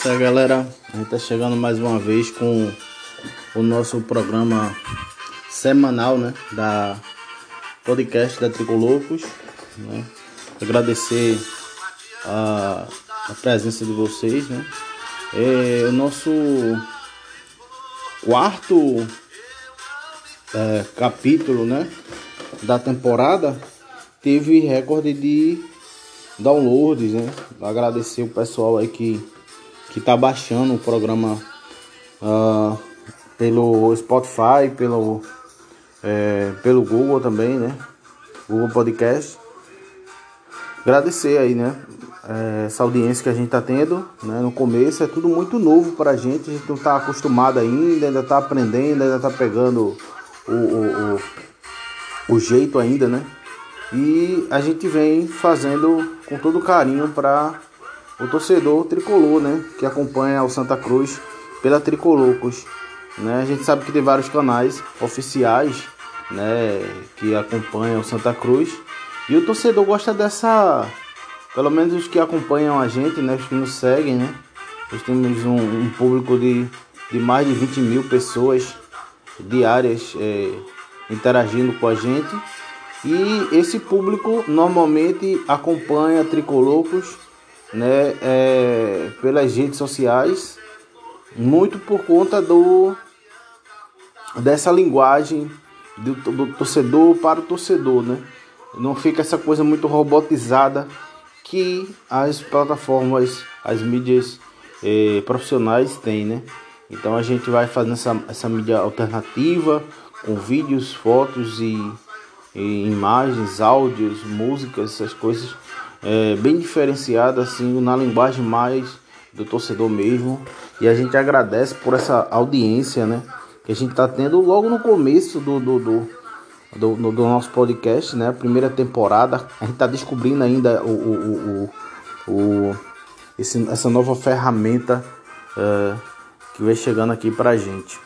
isso aí, galera. A gente tá chegando mais uma vez com o nosso programa semanal, né? Da podcast da Tricolocos. Né? Agradecer a, a presença de vocês, né? É, o nosso quarto é, capítulo, né? Da temporada teve recorde de downloads, né? Agradecer o pessoal aí que, que tá baixando o programa uh, pelo Spotify, pelo, é, pelo Google também, né? Google Podcast. Agradecer aí, né? É, essa audiência que a gente tá tendo, né? No começo é tudo muito novo pra gente, a gente não tá acostumado ainda, ainda tá aprendendo, ainda tá pegando o, o, o, o jeito ainda, né? E a gente vem fazendo com todo carinho para o torcedor tricolor, né, que acompanha o Santa Cruz pela Tricolocos, né? A gente sabe que tem vários canais oficiais, né, que acompanham o Santa Cruz. E o torcedor gosta dessa, pelo menos os que acompanham a gente, né, os que nos seguem, né? Nós temos um, um público de, de mais de 20 mil pessoas diárias é, interagindo com a gente e esse público normalmente acompanha Tricolocos né, é, pelas redes sociais, muito por conta do dessa linguagem do, do, torcedor para o torcedor, né? Não fica essa coisa muito robotizada que as plataformas, as mídias eh, profissionais têm, né? Então a gente vai fazendo essa, essa mídia alternativa com vídeos, fotos e imagens, áudios, músicas, essas coisas é, bem diferenciadas assim na linguagem mais do torcedor mesmo. E a gente agradece por essa audiência, né? Que a gente tá tendo logo no começo do, do, do, do, do nosso podcast, né? Primeira temporada. A gente tá descobrindo ainda o, o, o, o esse, essa nova ferramenta uh, que vem chegando aqui pra gente.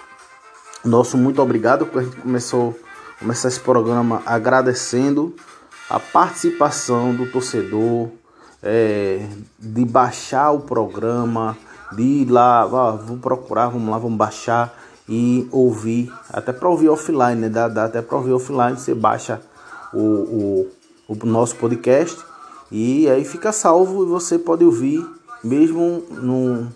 Nosso muito obrigado, a gente começou começar esse programa agradecendo a participação do torcedor, é, de baixar o programa, de ir lá, ah, vou procurar, vamos lá, vamos baixar e ouvir, até para ouvir offline, né? Dá, dá até para ouvir offline, você baixa o, o, o, nosso podcast e aí fica salvo e você pode ouvir mesmo no,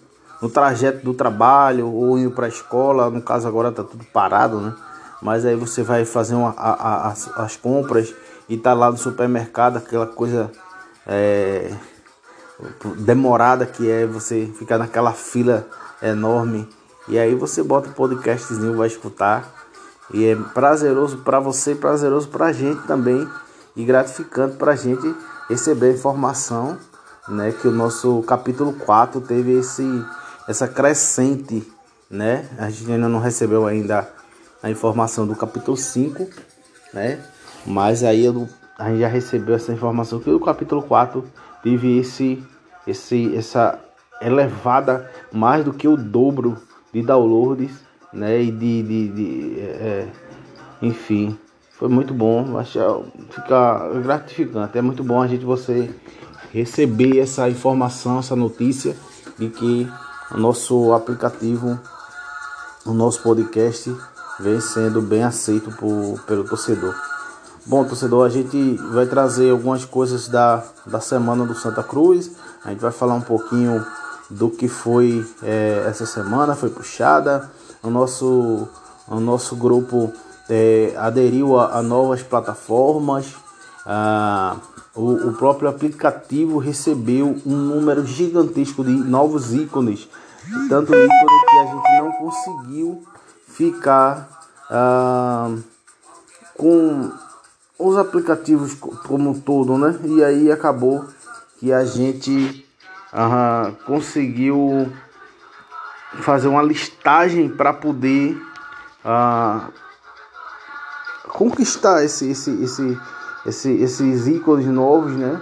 no trajeto do trabalho ou indo para a escola, no caso agora tá tudo parado, né? mas aí você vai fazer uma, a, a, as, as, compras e tá lá no supermercado, aquela coisa é, demorada que é você ficar naquela fila enorme. E aí você bota o podcastzinho, vai escutar. E é prazeroso para você, prazeroso para a gente também. E gratificante para a gente receber a informação né, que o nosso capítulo 4 teve esse, essa crescente. Né? A gente ainda não recebeu ainda a informação do capítulo 5, né? Mas aí eu, a gente já recebeu essa informação que o capítulo 4 teve esse, esse, essa elevada mais do que o dobro de downloads, né? E de, de, de é, enfim, foi muito bom, acho fica gratificante, é muito bom a gente você receber essa informação, essa notícia de que o nosso aplicativo, o nosso podcast vem sendo bem aceito por, pelo torcedor. Bom, torcedor, a gente vai trazer algumas coisas da, da semana do Santa Cruz. A gente vai falar um pouquinho do que foi é, essa semana, foi puxada. O nosso, o nosso grupo é, aderiu a, a, novas plataformas. Ah, o, o próprio aplicativo recebeu um número gigantesco de novos ícones. Tanto ícone que a gente não conseguiu ficar ah, com os aplicativos como um todo, né? E aí acabou que a gente ah, conseguiu fazer uma listagem para poder ah, conquistar esse, esse, esse, esse, esses ícones novos, né?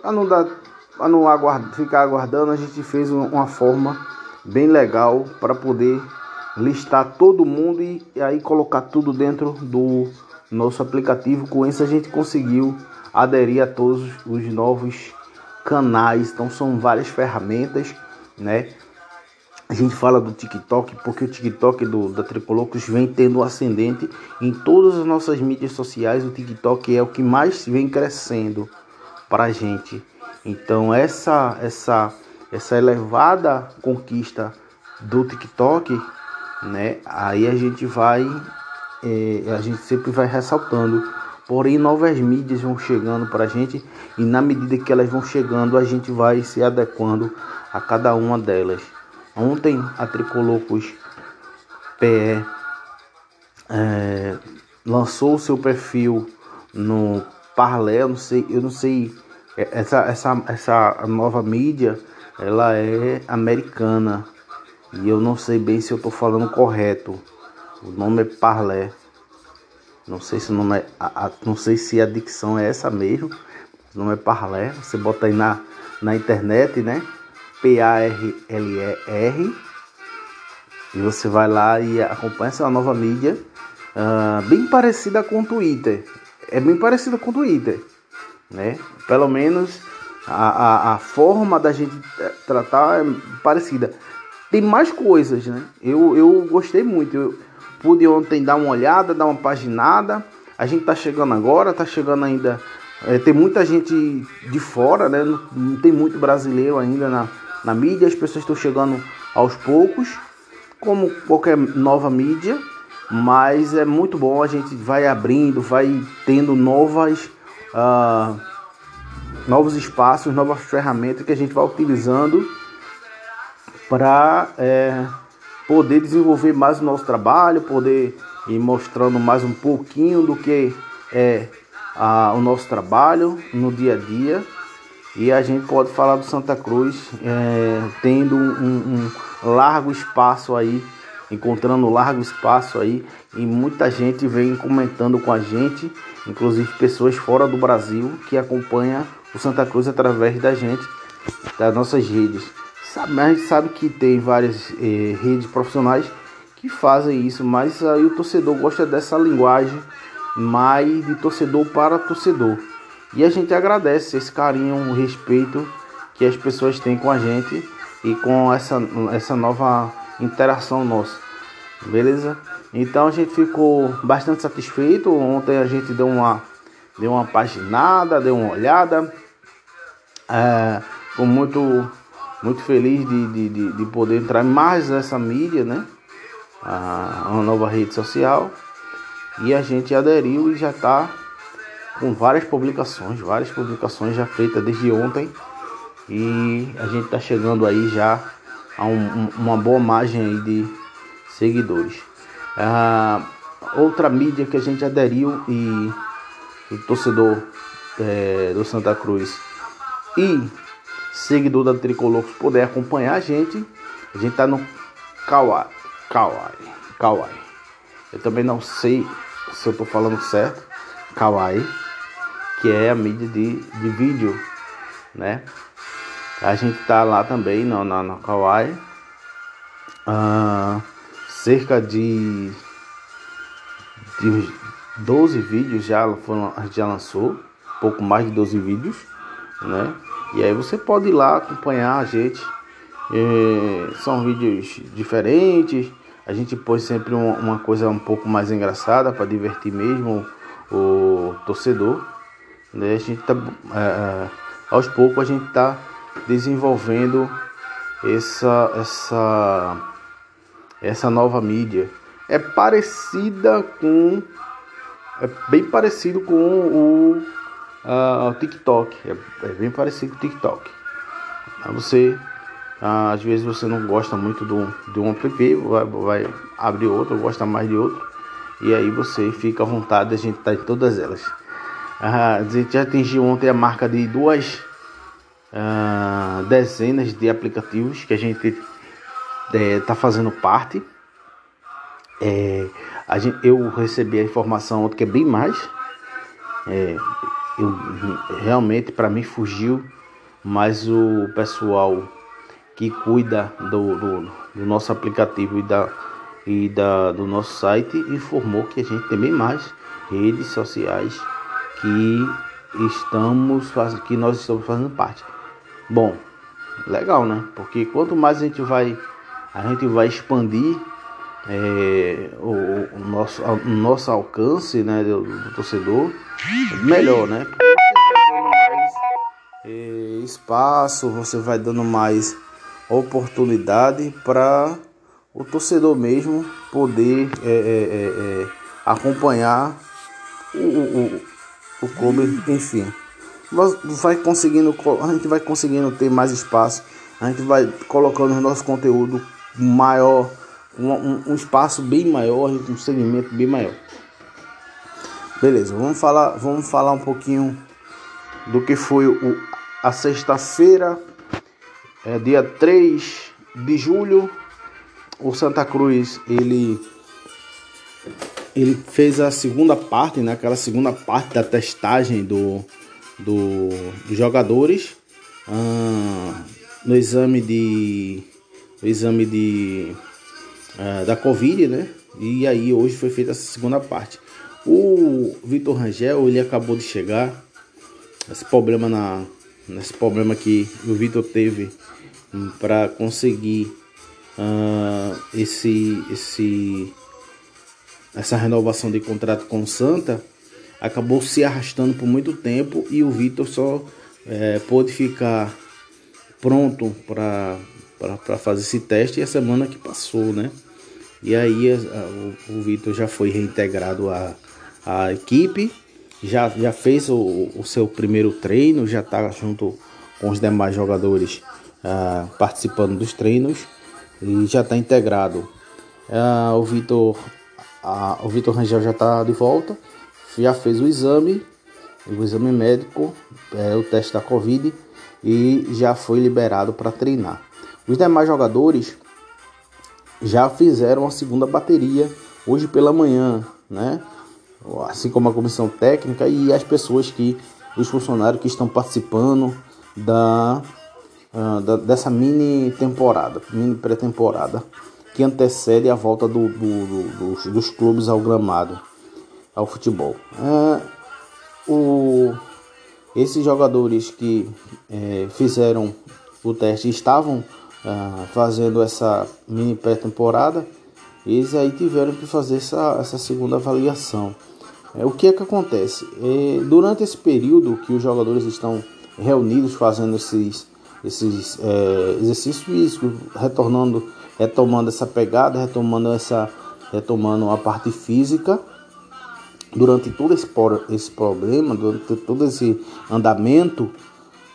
Para não dar, para não aguardar, ficar aguardando, a gente fez uma forma bem legal para poder listar todo mundo e, aí colocar tudo dentro do nosso aplicativo. Com isso a gente conseguiu aderir a todos os novos canais. Então são várias ferramentas, né? a gente fala do TikTok porque o TikTok do, da Tricolocos vem tendo ascendente em todas as nossas mídias sociais. O TikTok é o que mais vem crescendo para a gente. Então essa essa essa elevada conquista do TikTok, né? Aí a gente vai é, a gente sempre vai ressaltando. Porém novas mídias vão chegando para a gente e na medida que elas vão chegando a gente vai se adequando a cada uma delas. Ontem a Tricolocos PE é, lançou o seu perfil no Parlé, eu não sei, eu não sei é, essa, essa, essa nova mídia ela é americana e eu não sei bem se eu estou falando correto. O nome é Parlé. Não sei se o nome é, a, a, não sei se a dicção é essa mesmo. O nome é Parlé. Você bota aí na, na internet, né? P-A-R-L-E-R. E você vai lá e acompanha essa nova mídia, uh, bem parecida com o Twitter. É bem parecida com o Twitter, né? Pelo menos a, a, a forma da gente tratar é parecida. Tem mais coisas, né? Eu, eu gostei muito. Eu pude ontem dar uma olhada, dar uma paginada. A gente tá chegando agora, tá chegando ainda. É, tem muita gente de fora, né? Não, não tem muito brasileiro ainda na, na mídia, as pessoas estão chegando aos poucos, como qualquer nova mídia, mas é muito bom, a gente vai abrindo, vai tendo novas, uh, novos espaços, novas ferramentas que a gente vai utilizando para é, poder desenvolver mais o nosso trabalho, poder ir mostrando mais um pouquinho do que é uh, o nosso trabalho no dia a dia e a gente pode falar do Santa Cruz é, tendo um, um, largo espaço aí, encontrando largo espaço aí, e muita gente vem comentando com a gente, inclusive pessoas fora do Brasil que acompanham o Santa Cruz através da gente, das nossas redes. Sabe, a gente sabe que tem várias é, redes profissionais que fazem isso, mas aí o torcedor gosta dessa linguagem mais de torcedor para torcedor. E a gente agradece esse carinho, o respeito que as pessoas têm com a gente e com essa, essa nova interação nossa. Beleza? Então a gente ficou bastante satisfeito. Ontem a gente deu uma, deu uma paginada, deu uma olhada. É, ficou muito, muito feliz de, de, de, de poder entrar mais nessa mídia, né? A, uma nova rede social. E a gente aderiu e já está com várias publicações, várias publicações já feitas desde ontem e a gente está chegando aí já a um, uma boa margem aí de seguidores. Ah, outra mídia que a gente aderiu e o torcedor é, do Santa Cruz e seguidor da Tricolor puder acompanhar a gente, a gente está no Kawaii, Kawaii, Kawaii. Eu também não sei se eu estou falando certo, Kawaii que é a mídia de, de vídeo, né? A gente tá lá também no, no, no Kawaii. Ah, cerca de, de 12 vídeos já, foram, já lançou, pouco mais de 12 vídeos, né? E aí você pode ir lá acompanhar a gente. É, são vídeos diferentes. A gente pôs sempre uma, coisa um pouco mais engraçada para divertir mesmo o, o torcedor. Né? A gente tá, é, é, aos poucos a gente está desenvolvendo essa, essa, essa nova mídia. É parecida com. É bem parecido com o, uh, o TikTok. É, é, bem parecido com o TikTok. Você, uh, às vezes você não gosta muito do, de um app, vai, vai abrir outro, gosta mais de outro. E aí você fica à vontade, a gente está em todas elas. A gente já atingiu ontem a marca de duas uh, dezenas de aplicativos que a gente está é, tá fazendo parte. É, gente, eu recebi a informação ontem que é bem mais. É, eu, realmente para mim fugiu, mas o pessoal que cuida do, do, do nosso aplicativo e, da, e da, do nosso site informou que a gente tem bem mais redes sociais que estamos que nós estamos fazendo parte. Bom, legal, né? Porque quanto mais a gente vai a gente vai expandir é, o, o, nosso, o nosso alcance né, do, do torcedor melhor, né? Você vai mais é, espaço, você vai dando mais oportunidade para o torcedor mesmo poder é, é, é acompanhar o, o, o clube, enfim. Vai conseguindo, a gente vai conseguindo ter mais espaço, a gente vai colocando o nosso conteúdo maior, um, um espaço bem maior, um segmento bem maior. Beleza, vamos falar, vamos falar um pouquinho do que foi o, a sexta-feira, é, dia 3 de julho. O Santa Cruz ele ele fez a segunda parte, né, aquela segunda parte da testagem do, do dos jogadores ah, no exame de no exame de ah, da Covid, né? E aí hoje foi feita essa segunda parte. O Vitor Rangel ele acabou de chegar. Esse problema na nesse problema que o Vitor teve hum, para conseguir uh, esse esse essa renovação de contrato com o Santa acabou se arrastando por muito tempo e o Vitor só é, pôde ficar pronto para fazer esse teste e a semana que passou, né? E aí a, o, o Vitor já foi reintegrado à, à equipe, já, já fez o, o seu primeiro treino, já está junto com os demais jogadores uh, participando dos treinos e já está integrado. Uh, o Vitor o Vitor Rangel já está de volta, já fez o exame, o exame médico, é, o teste da Covid e já foi liberado para treinar. Os demais jogadores já fizeram a segunda bateria hoje pela manhã, né? Assim como a comissão técnica e as pessoas que, os funcionários que estão participando da, uh, da dessa mini temporada, mini pré-temporada que antecede a volta do, do, do, dos, dos, clubes ao gramado, ao futebol. É, o, esses jogadores que é, fizeram o teste estavam é, fazendo essa mini pré-temporada, eles aí tiveram que fazer essa, essa segunda avaliação. É, o que é que acontece? É, durante esse período que os jogadores estão reunidos fazendo esses, esses é, exercícios físicos, retornando retomando essa pegada, retomando essa retomando a parte física durante todo esse, esse problema, durante todo esse andamento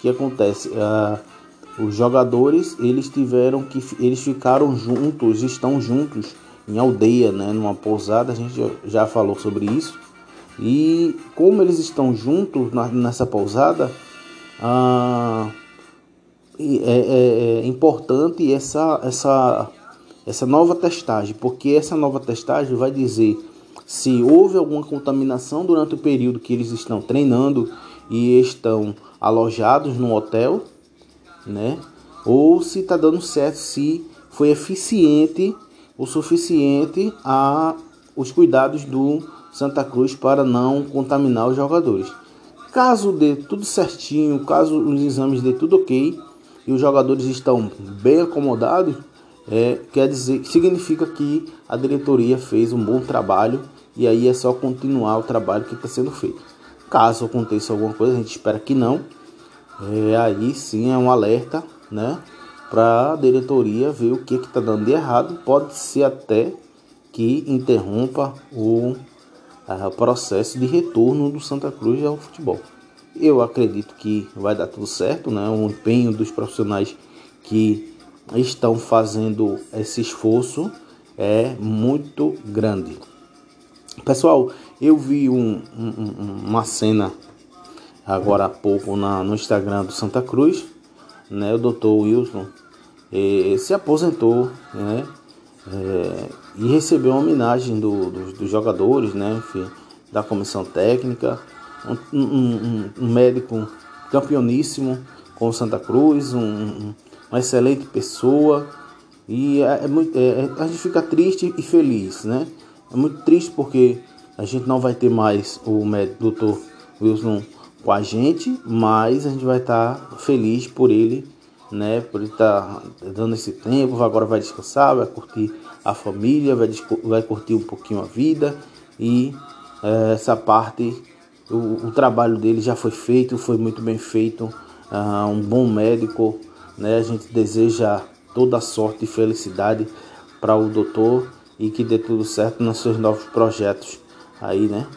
que acontece, uh, os jogadores eles tiveram que eles ficaram juntos, estão juntos em aldeia, né, numa pousada, a gente já falou sobre isso. E como eles estão juntos nessa pousada, uh, é, é, é importante essa, essa, essa nova testagem, porque essa nova testagem vai dizer se houve alguma contaminação durante o período que eles estão treinando e estão alojados no hotel, né? Ou se está dando certo, se foi eficiente o suficiente a os cuidados do Santa Cruz para não contaminar os jogadores. Caso dê tudo certinho, caso os exames dê tudo ok, e os jogadores estão bem acomodados, é, quer dizer, significa que a diretoria fez um bom trabalho e aí é só continuar o trabalho que está sendo feito. Caso aconteça alguma coisa, a gente espera que não. É, aí sim é um alerta, né, para a diretoria ver o que está dando de errado. Pode ser até que interrompa o processo de retorno do Santa Cruz ao futebol. Eu acredito que vai dar tudo certo, né? O empenho dos profissionais que estão fazendo esse esforço é muito grande. Pessoal, eu vi um, um, uma cena agora há pouco na, no Instagram do Santa Cruz, né? O Dr. Wilson eh, se aposentou, né? Eh, e recebeu uma homenagem do, do, dos jogadores, né? Enfim, da comissão técnica um, um, um médico campeoníssimo com Santa Cruz, um, uma excelente pessoa. E é, é é, é, a gente fica triste e feliz, né? É muito triste porque a gente não vai ter mais o médico Dr. Wilson com a gente, mas a gente vai estar feliz por ele né? Por estar tá dando esse tempo, agora vai descansar, vai curtir a família, vai, vai curtir um pouquinho a vida e é, essa parte, o, o, trabalho dele já foi feito, foi muito bem feito, uh, um bom médico, né? A gente deseja toda sorte e felicidade para o doutor e que dê tudo certo nos seus novos projetos aí, né?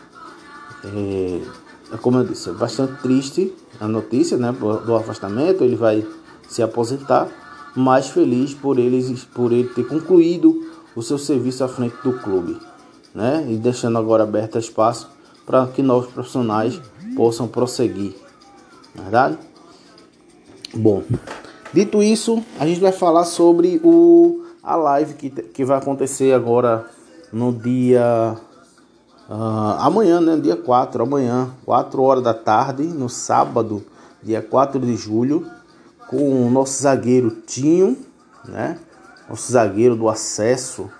É como eu disse, é bastante triste a notícia, né, do afastamento, ele vai se aposentar, mas feliz por ele, por ele ter concluído o seu serviço à frente do clube, né? E deixando agora aberto espaço para que novos profissionais possam prosseguir, é verdade? Bom, dito isso, a gente vai falar sobre o a live que, que vai acontecer agora no dia uh, amanhã, né? Dia 4, amanhã, 4 horas da tarde, no sábado, dia 4 de julho, com o nosso zagueiro Tinho, né? Nosso zagueiro do acesso.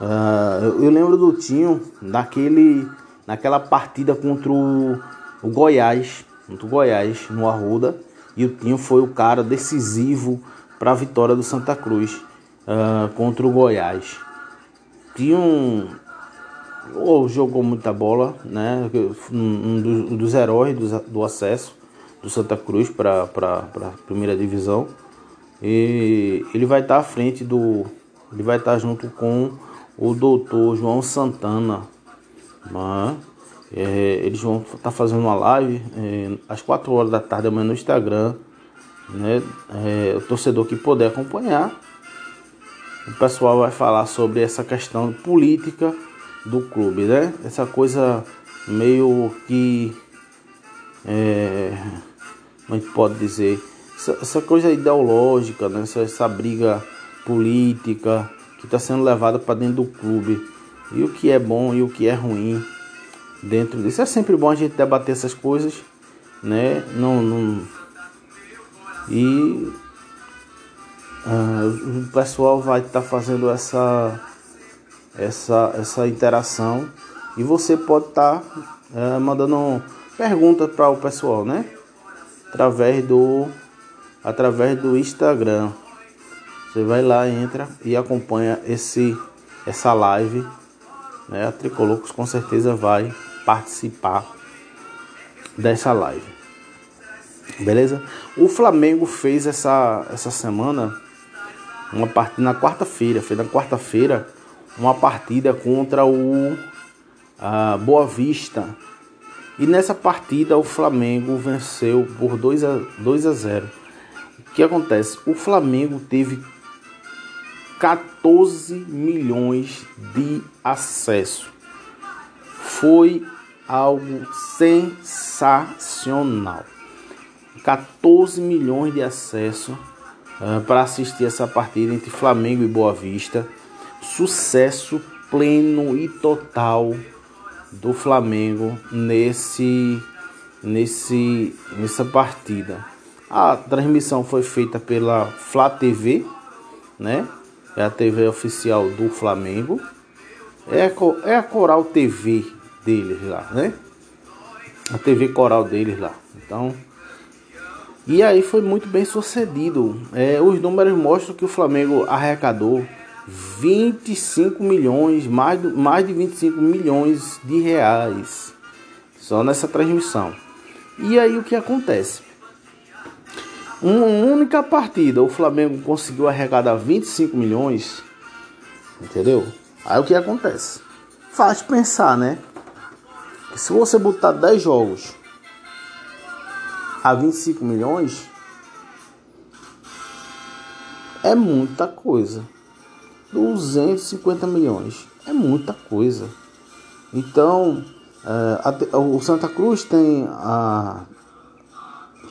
Uh, eu, eu, lembro do Tinho naquele, naquela partida contra o, o Goiás, contra o Goiás, no Arruda. E o Tinho foi o cara decisivo para a vitória do Santa Cruz uh, contra o Goiás. Tinha um. Ou jogou muita bola, né? Um dos, um dos heróis do, do, acesso do Santa Cruz para a primeira divisão. E ele vai estar tá à frente do. Ele vai estar tá junto com o doutor João Santana. Né? É, eles vão estar tá fazendo uma live é, às 4 horas da tarde amanhã no Instagram. Né? É, o torcedor que puder acompanhar o pessoal vai falar sobre essa questão política do clube, né? Essa coisa meio que. É, a gente pode dizer? Essa, essa coisa ideológica, né? Essa, essa briga política que está sendo levada para dentro do clube. E o que é bom e o que é ruim dentro disso. É sempre bom a gente debater essas coisas, né? Não, não... E Uh, o pessoal vai estar tá fazendo essa, essa, essa interação e você pode estar tá, uh, mandando perguntas para o pessoal, né? Através do, através do Instagram. Você vai lá, entra e acompanha esse, essa live. Né? A Tricolocos com certeza vai participar dessa live. Beleza? O Flamengo fez essa, essa semana uma partida na quarta-feira, foi na quarta-feira uma partida contra o a Boa Vista. E nessa partida o Flamengo venceu por 2 a, 2 a 0. O que acontece? O Flamengo teve 14 milhões de acesso. Foi algo sensacional. 14 milhões de acesso uh, para assistir essa partida entre Flamengo e Boa Vista. Sucesso pleno e total do Flamengo nesse, nesse, nessa partida. A transmissão foi feita pela Flá TV, né? É a TV oficial do Flamengo. É a, é a Coral TV deles lá, né? A TV Coral deles lá. Então, e aí foi muito bem sucedido. É, os números mostram que o Flamengo arrecadou 25 milhões, mais, mais de 25 milhões de reais só nessa transmissão. E aí o que acontece? Uma única partida o Flamengo conseguiu arrecadar 25 milhões, entendeu? Aí o que acontece? Faz pensar, né? Que se você botar 10 jogos a 25 milhões é muita coisa. 250 milhões é muita coisa. Então, é, a, o Santa Cruz tem a,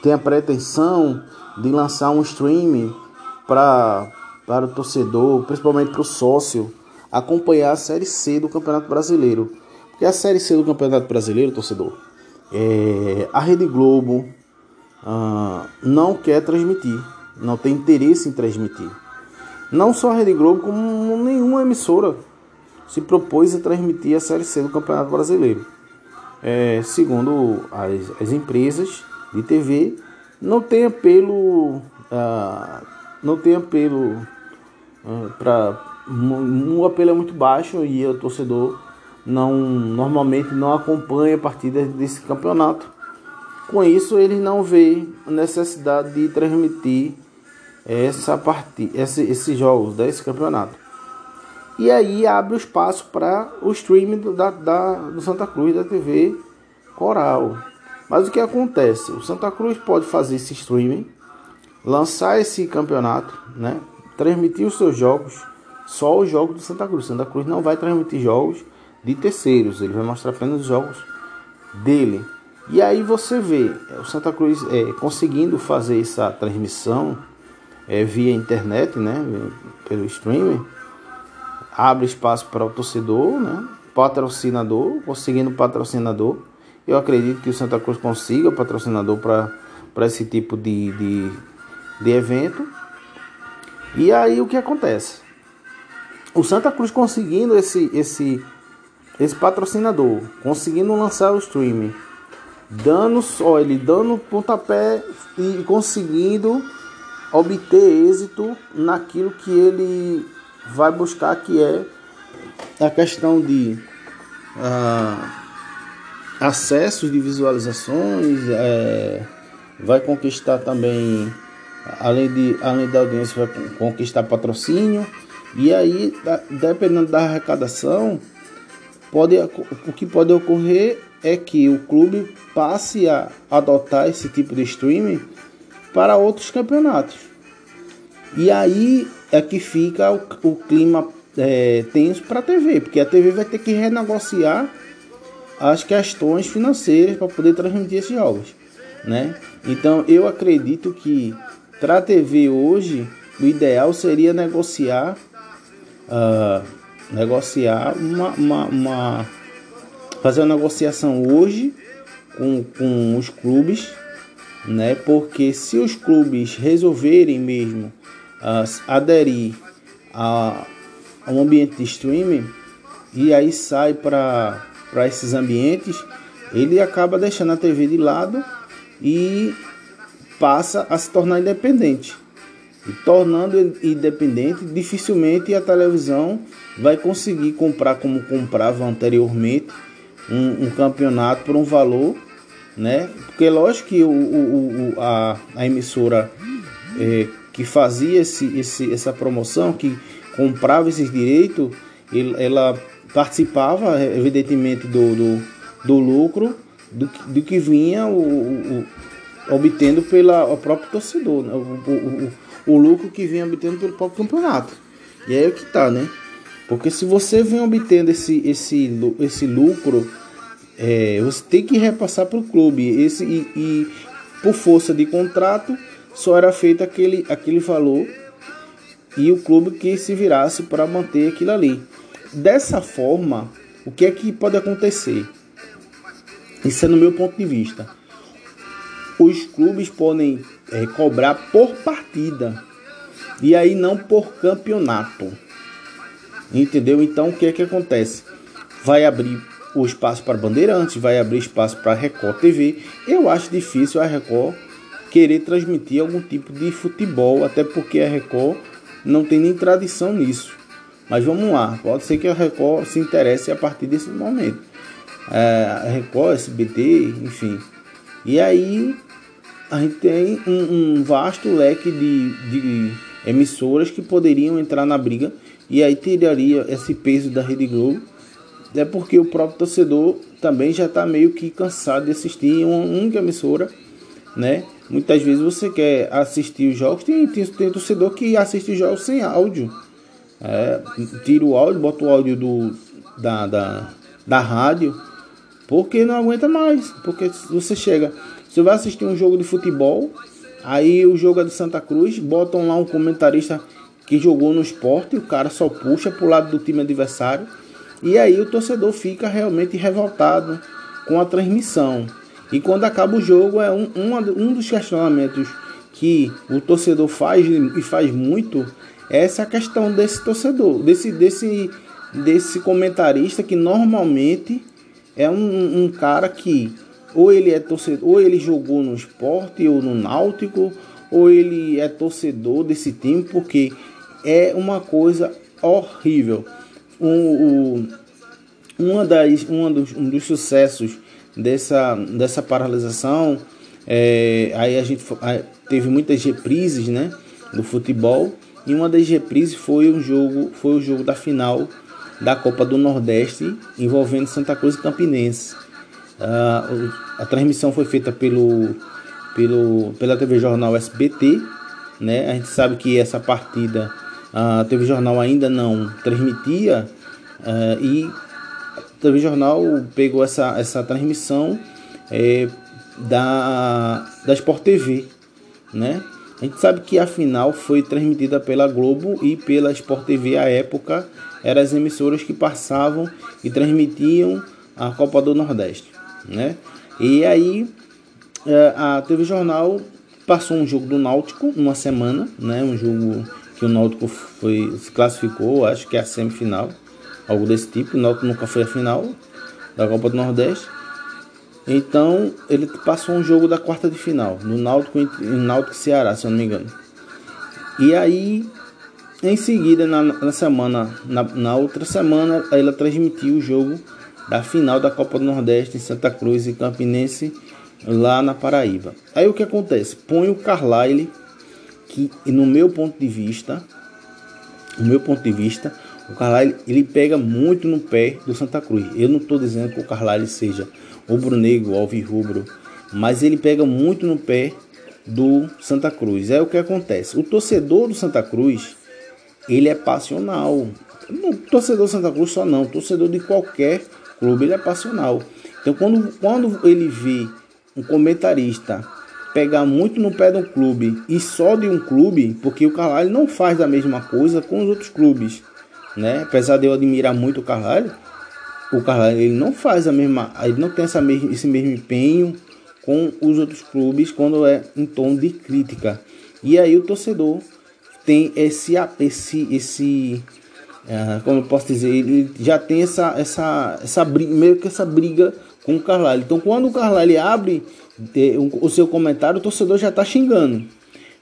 tem a pretensão de lançar um streaming para para o torcedor, principalmente para o sócio, acompanhar a Série C do Campeonato Brasileiro. Porque a Série C do Campeonato Brasileiro, torcedor, é, a Rede Globo, ah, não quer transmitir, não tem interesse em transmitir. Não só a Rede Globo, como nenhuma emissora se propôs a transmitir a Série C do Campeonato Brasileiro. É, segundo as, as, empresas de TV, não tem apelo ah, não tem apelo ah, para um apelo é muito baixo e o torcedor não normalmente não acompanha partidas desse campeonato. Com isso, ele não vê necessidade de transmitir essa partida, esse, esses jogos desse campeonato. E aí abre o espaço para o streaming do, da, da, do Santa Cruz da TV Coral. Mas o que acontece? O Santa Cruz pode fazer esse streaming, lançar esse campeonato, né? transmitir os seus jogos, só os jogos do Santa Cruz. Santa Cruz não vai transmitir jogos de terceiros, ele vai mostrar apenas os jogos dele. E aí você vê o Santa Cruz é, conseguindo fazer essa transmissão é, via internet, né, pelo streaming, abre espaço para o torcedor, né, patrocinador, conseguindo patrocinador. Eu acredito que o Santa Cruz consiga patrocinador para esse tipo de, de, de evento. E aí o que acontece? O Santa Cruz conseguindo esse, esse, esse patrocinador, conseguindo lançar o streaming, dando só ele dando pontapé e conseguindo obter êxito naquilo que ele vai buscar que é a questão de uh, acessos de visualizações, é, vai conquistar também, além, de, além da audiência, vai conquistar patrocínio. E aí, dependendo da arrecadação, pode, o que pode ocorrer é que o clube passe a adotar esse tipo de streaming para outros campeonatos. E aí é que fica o, o clima é, tenso para a TV, porque a TV vai ter que renegociar as questões financeiras para poder transmitir esses jogos, né? Então eu acredito que para a TV hoje o ideal seria negociar, uh, negociar uma, uma, uma, fazer uma negociação hoje com, com os clubes, né? Porque se os clubes resolverem mesmo uh, aderir a, a um ambiente de streaming e aí sai para esses ambientes, ele acaba deixando a TV de lado e passa a se tornar independente. E tornando independente, dificilmente a televisão vai conseguir comprar como comprava anteriormente um, um campeonato por um valor, né? Porque lógico que o, o, o a, a emissora é, que fazia esse, esse, essa promoção, que comprava esses direitos, ela participava, evidentemente, do, do, do lucro do, do que vinha o, o, obtendo pela o próprio torcedor, né? o, o, o, lucro que vinha obtendo pelo próprio campeonato. E aí é que tá, né? Porque se você vem obtendo esse, esse, esse lucro, é, você tem que repassar para o clube. Esse, e, e por força de contrato, só era feito aquele, aquele valor e o clube que se virasse para manter aquilo ali. Dessa forma, o que é que pode acontecer? Isso é no meu ponto de vista. Os clubes podem é, cobrar por partida e aí não por campeonato. Entendeu? Então o que é que acontece? Vai abrir o espaço para Bandeirantes, vai abrir espaço para Record TV. Eu acho difícil a Record querer transmitir algum tipo de futebol, até porque a Record não tem nem tradição nisso. Mas vamos lá, pode ser que a Record se interesse a partir desse momento. É, a Record, SBT, enfim. E aí a gente tem um, um vasto leque de, de emissoras que poderiam entrar na briga e aí tiraria esse peso da Rede Globo. É porque o próprio torcedor também já está meio que cansado de assistir uma única emissora, né? Muitas vezes você quer assistir os jogos, tem, tem, tem torcedor que assiste os jogos sem áudio. É, tira o áudio, bota o áudio do, da, da, da rádio, porque não aguenta mais. Porque você chega, você vai assistir um jogo de futebol, aí o jogo é do Santa Cruz, botam lá um comentarista que jogou no esporte, o cara só puxa pro lado do time adversário, e aí o torcedor fica realmente revoltado com a transmissão. E quando acaba o jogo, é um, um, um dos questionamentos que o torcedor faz e faz muito é essa questão desse torcedor, desse, desse, desse comentarista que normalmente é um, um cara que ou ele é torcedor, ou ele jogou no esporte ou no náutico, ou ele é torcedor desse time, porque é uma coisa horrível. Um, uma das, uma dos, um dos sucessos dessa, dessa paralisação, é, aí a gente teve muitas reprises né, do futebol, e uma das reprises foi um jogo, foi o jogo da final da Copa do Nordeste envolvendo Santa Cruz e Campinense. Uh, a transmissão foi feita pelo, pelo, pela TV Jornal SBT. Né? A gente sabe que essa partida a TV Jornal ainda não transmitia uh, e a TV Jornal pegou essa, essa transmissão é, da, da Sport TV. Né? A gente sabe que a final foi transmitida pela Globo e pela Sport TV à época eram as emissoras que passavam e transmitiam a Copa do Nordeste, né? E aí é, a TV Jornal passou um jogo do Náutico numa semana, né? Um jogo que o Náutico foi se classificou, acho que é a semifinal, algo desse tipo. O Náutico nunca foi a final da Copa do Nordeste. Então ele passou um jogo da quarta de final, no Náutico e Náutico Ceará, se eu não me engano. E aí, em seguida, na, na semana, na, na, outra semana, ela transmitiu o jogo da final da Copa do Nordeste em Santa Cruz e Campinense, lá na Paraíba. Aí o que acontece? Põe o Carlyle, que no meu ponto de vista, no meu ponto de vista, o Carlyle ele pega muito no pé do Santa Cruz. Eu não estou dizendo que o Carlyle seja rubro-negro, alvirrubro, mas ele pega muito no pé do Santa Cruz. É o que acontece. O torcedor do Santa Cruz, ele é passional. Torcedor do Santa Cruz só não, torcedor de qualquer clube, ele é passional. Então quando, quando ele vê um comentarista pegar muito no pé de um clube e só de um clube, porque o Carvalho não faz a mesma coisa com os outros clubes, né? Apesar de eu admirar muito o Carvalho, o Carvalho ele não faz a mesma, ele não tem essa esse mesmo empenho com os outros clubes quando é em tom de crítica. E aí o torcedor tem esse esse esse uh, como eu posso dizer, ele já tem essa essa essa briga, meio que essa briga com o Carvalho. Então quando o Carvalho abre o seu comentário, o torcedor já está xingando.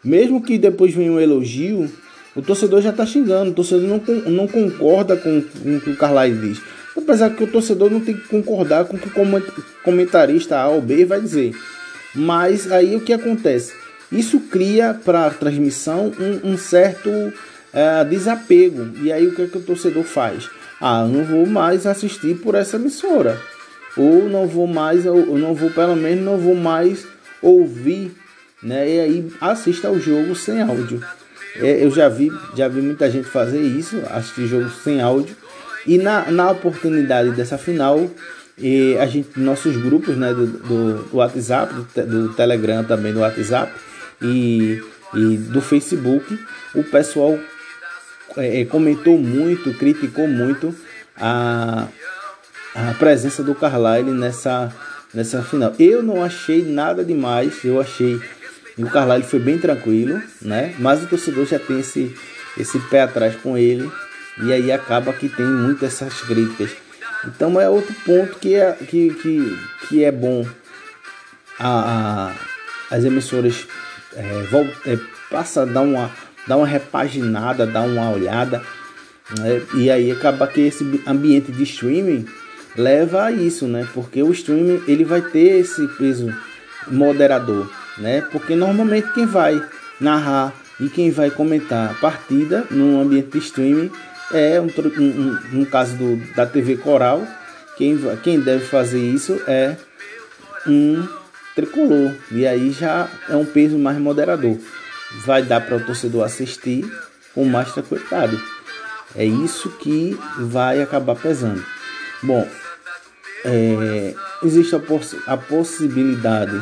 Mesmo que depois venha um elogio, o torcedor já está xingando. O torcedor não, não concorda com, com o que o Carvalho diz. Apesar que o torcedor não tem que concordar com o que o comentarista A ou B vai dizer. Mas aí o que acontece? Isso cria para a transmissão um, um certo é, desapego. E aí o que, é que o torcedor faz? Ah, não vou mais assistir por essa emissora. Ou não vou mais, ou não vou, pelo menos, não vou mais ouvir, né? E aí assista ao jogo sem áudio. É, eu já vi, já vi muita gente fazer isso, assistir jogo sem áudio. E na, na oportunidade dessa final, e a gente, nossos grupos né, do, do, do WhatsApp, do, do, Telegram também do WhatsApp e, e do Facebook, o pessoal é, é, comentou muito, criticou muito a, a presença do Carlyle nessa, nessa final. Eu não achei nada demais, eu achei o Carlyle foi bem tranquilo, né? Mas o torcedor já tem esse, esse pé atrás com ele e aí acaba que tem muitas essas críticas. Então é outro ponto que é, que, que, que é bom a, a as emissoras é, é, passa a dar uma, dar uma repaginada, dar uma olhada. Né? E aí acaba que esse ambiente de streaming leva a isso, né? Porque o streaming ele vai ter esse peso moderador, né? Porque normalmente quem vai narrar e quem vai comentar a partida no ambiente de streaming é um, um, no caso do, da TV Coral, quem, quem deve fazer isso é um tricolor. E aí já é um peso mais moderador. Vai dar para o torcedor assistir com mais tranquilidade. É isso que vai acabar pesando. Bom, é, existe a, poss a possibilidade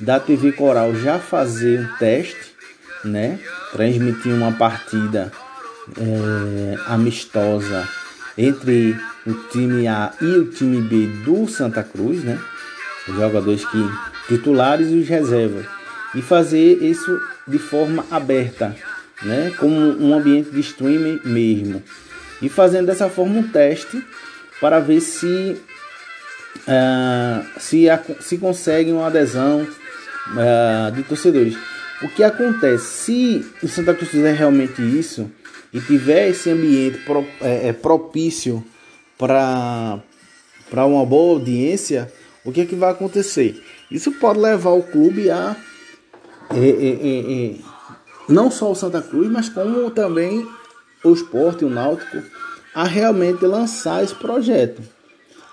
da TV Coral já fazer um teste, né? Transmitir uma partida é, amistosa entre o time A e o time B do Santa Cruz, né? Os jogadores que titulares e os reservas e fazer isso de forma aberta, né? Como um ambiente de streaming mesmo e fazendo dessa forma um teste para ver se uh, se, a, se consegue uma adesão uh, de torcedores. O que acontece? Se o Santa Cruz fizer realmente isso e tiver esse ambiente pro, é, é, propício para uma boa audiência, o que, é que vai acontecer? Isso pode levar o clube a. É, é, é, não só o Santa Cruz, mas como também o esporte, o náutico, a realmente lançar esse projeto.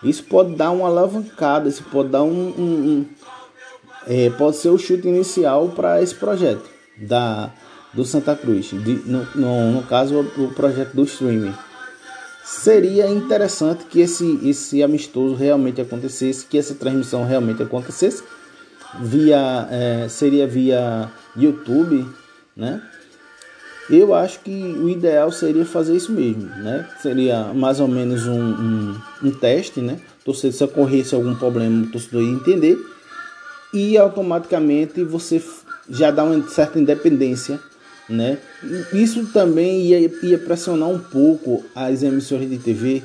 Isso pode dar uma alavancada, isso pode dar um, um, um é, pode ser o chute inicial para esse projeto da do Santa Cruz, de, no, no, no, caso o, o projeto do streaming. Seria interessante que esse, esse amistoso realmente acontecesse, que essa transmissão realmente acontecesse via é, seria via YouTube, né? Eu acho que o ideal seria fazer isso mesmo, né? Seria mais ou menos um, um, um teste, né? Se ocorresse algum problema, o torcedor ia entender e automaticamente você já dá uma certa independência, né? Isso também ia, ia pressionar um pouco as emissoras de TV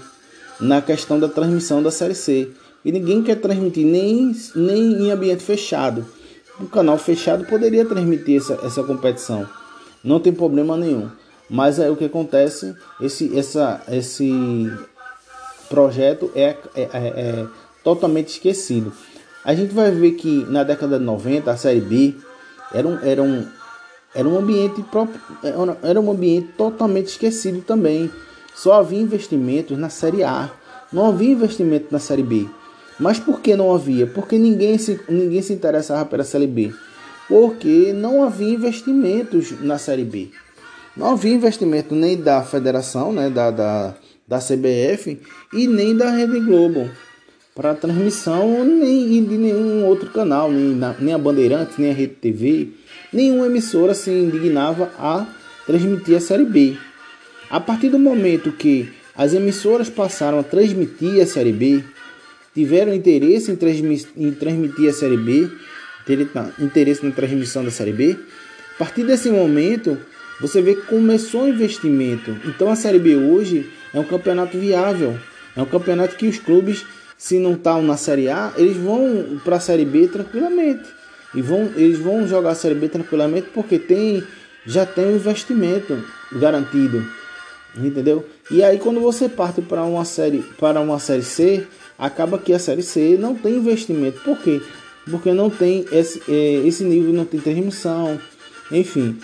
na questão da transmissão da Série C. E ninguém quer transmitir nem, nem em ambiente fechado. O canal fechado poderia transmitir essa, essa competição não tem problema nenhum. Mas é o que acontece, esse, essa, esse projeto é, é, é, é totalmente esquecido. A gente vai ver que na década de 90 a série B era um, era um, era um ambiente próprio, era um ambiente totalmente esquecido também. Só havia investimentos na série A, não havia investimento na série B. Mas por que não havia? Porque ninguém se, ninguém se interessava pela série B porque não havia investimentos na Série B. Não havia investimento nem da federação, né, da, da, da CBF e nem da Rede Globo para transmissão nem de nenhum outro canal, nem, na, nem a Bandeirantes, nem a Rede TV, nenhuma emissora se indignava a transmitir a Série B. A partir do momento que as emissoras passaram a transmitir a Série B, tiveram interesse em, transmi em transmitir a Série B, interesse na transmissão da Série B, a partir desse momento você vê que começou o investimento. Então a Série B hoje é um campeonato viável, é um campeonato que os clubes, se não estão na Série A, eles vão para a Série B tranquilamente. E vão, eles vão jogar a Série B tranquilamente porque tem, já tem um investimento garantido. Entendeu? E aí quando você parte para uma série para uma série C, acaba que a série C não tem investimento. Por quê? Porque não tem esse, é, esse nível, não tem transmissão, enfim.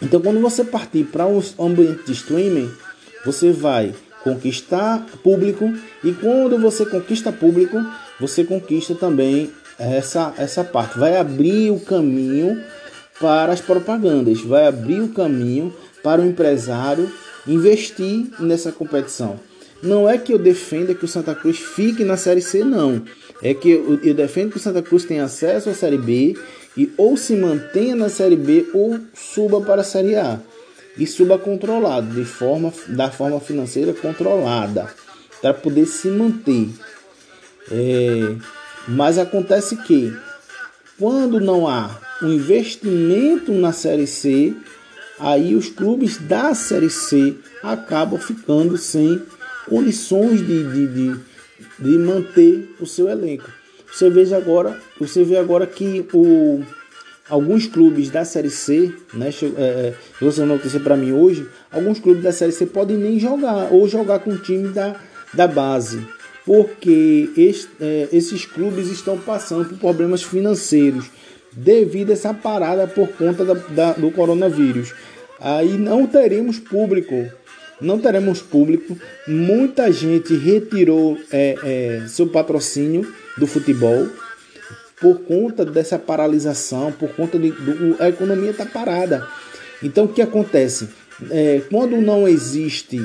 Então, quando você partir para um ambiente de streaming, você vai conquistar público e quando você conquista público, você conquista também essa, essa parte. Vai abrir o caminho para as propagandas, vai abrir o caminho para o empresário investir nessa competição. Não é que eu defenda que o Santa Cruz fique na Série C, não. É que eu, eu defendo que o Santa Cruz tenha acesso à Série B e ou se mantenha na Série B ou suba para a Série A. E suba controlado, de forma, da forma financeira controlada, para poder se manter. É, mas acontece que quando não há um investimento na Série C, aí os clubes da Série C acabam ficando sem condições de, de, de, de manter o seu elenco. Você veja agora, você vê agora que o, alguns clubes da Série C, né, é, é você notícia para mim hoje, alguns clubes da Série C podem nem jogar ou jogar com o time da, da base, porque é, esses clubes estão passando por problemas financeiros devido a essa parada por conta da, da, do coronavírus. Aí não teremos público não teremos público. Muita gente retirou é, é, seu patrocínio do futebol por conta dessa paralisação, por conta de do, a economia está parada. Então o que acontece? É, quando não existe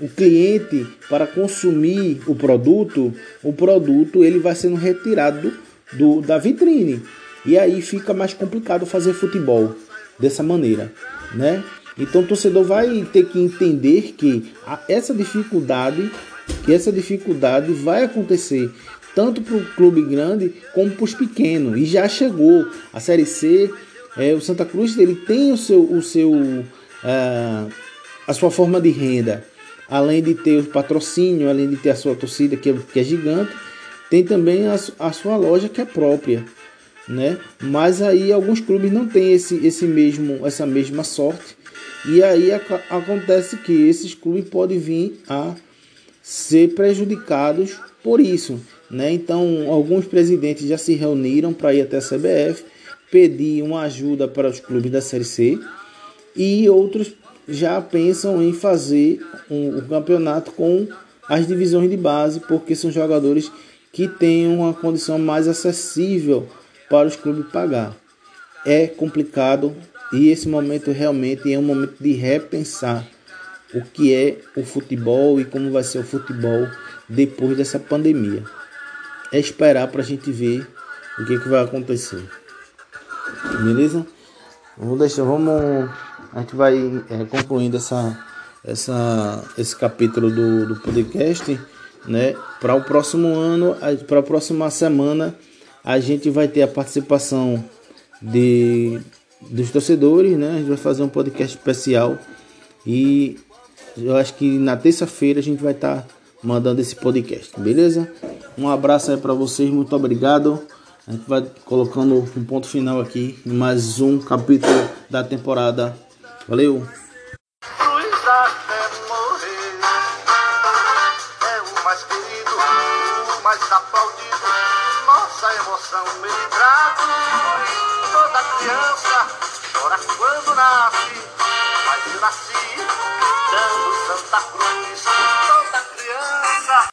o cliente para consumir o produto, o produto ele vai sendo retirado do, da vitrine e aí fica mais complicado fazer futebol dessa maneira, né? Então o torcedor vai ter que entender que essa dificuldade, que essa dificuldade vai acontecer tanto para o clube grande como para os pequenos. E já chegou a Série C. É, o Santa Cruz ele tem o seu, o seu, uh, a sua forma de renda, além de ter o patrocínio, além de ter a sua torcida que é, que é gigante, tem também a, a sua loja que é própria. né? Mas aí alguns clubes não têm esse, esse mesmo, essa mesma sorte. E aí acontece que esses clubes podem vir a ser prejudicados por isso. Né? Então, alguns presidentes já se reuniram para ir até a CBF, pedir uma ajuda para os clubes da Série C e outros já pensam em fazer um, um campeonato com as divisões de base, porque são jogadores que têm uma condição mais acessível para os clubes pagar. É complicado e esse momento realmente é um momento de repensar o que é o futebol e como vai ser o futebol depois dessa pandemia. É esperar para a gente ver o que, que vai acontecer. Beleza? Vamos deixar, vamos. A gente vai é, concluindo essa, essa, esse capítulo do, do podcast, né? Para o próximo ano, para a próxima semana, a gente vai ter a participação de dos torcedores, né? A gente vai fazer um podcast especial e eu acho que na terça-feira a gente vai estar tá mandando esse podcast, beleza? Um abraço aí para vocês, muito obrigado. A gente vai colocando um ponto final aqui em mais um capítulo da temporada. Valeu! Quando nasce,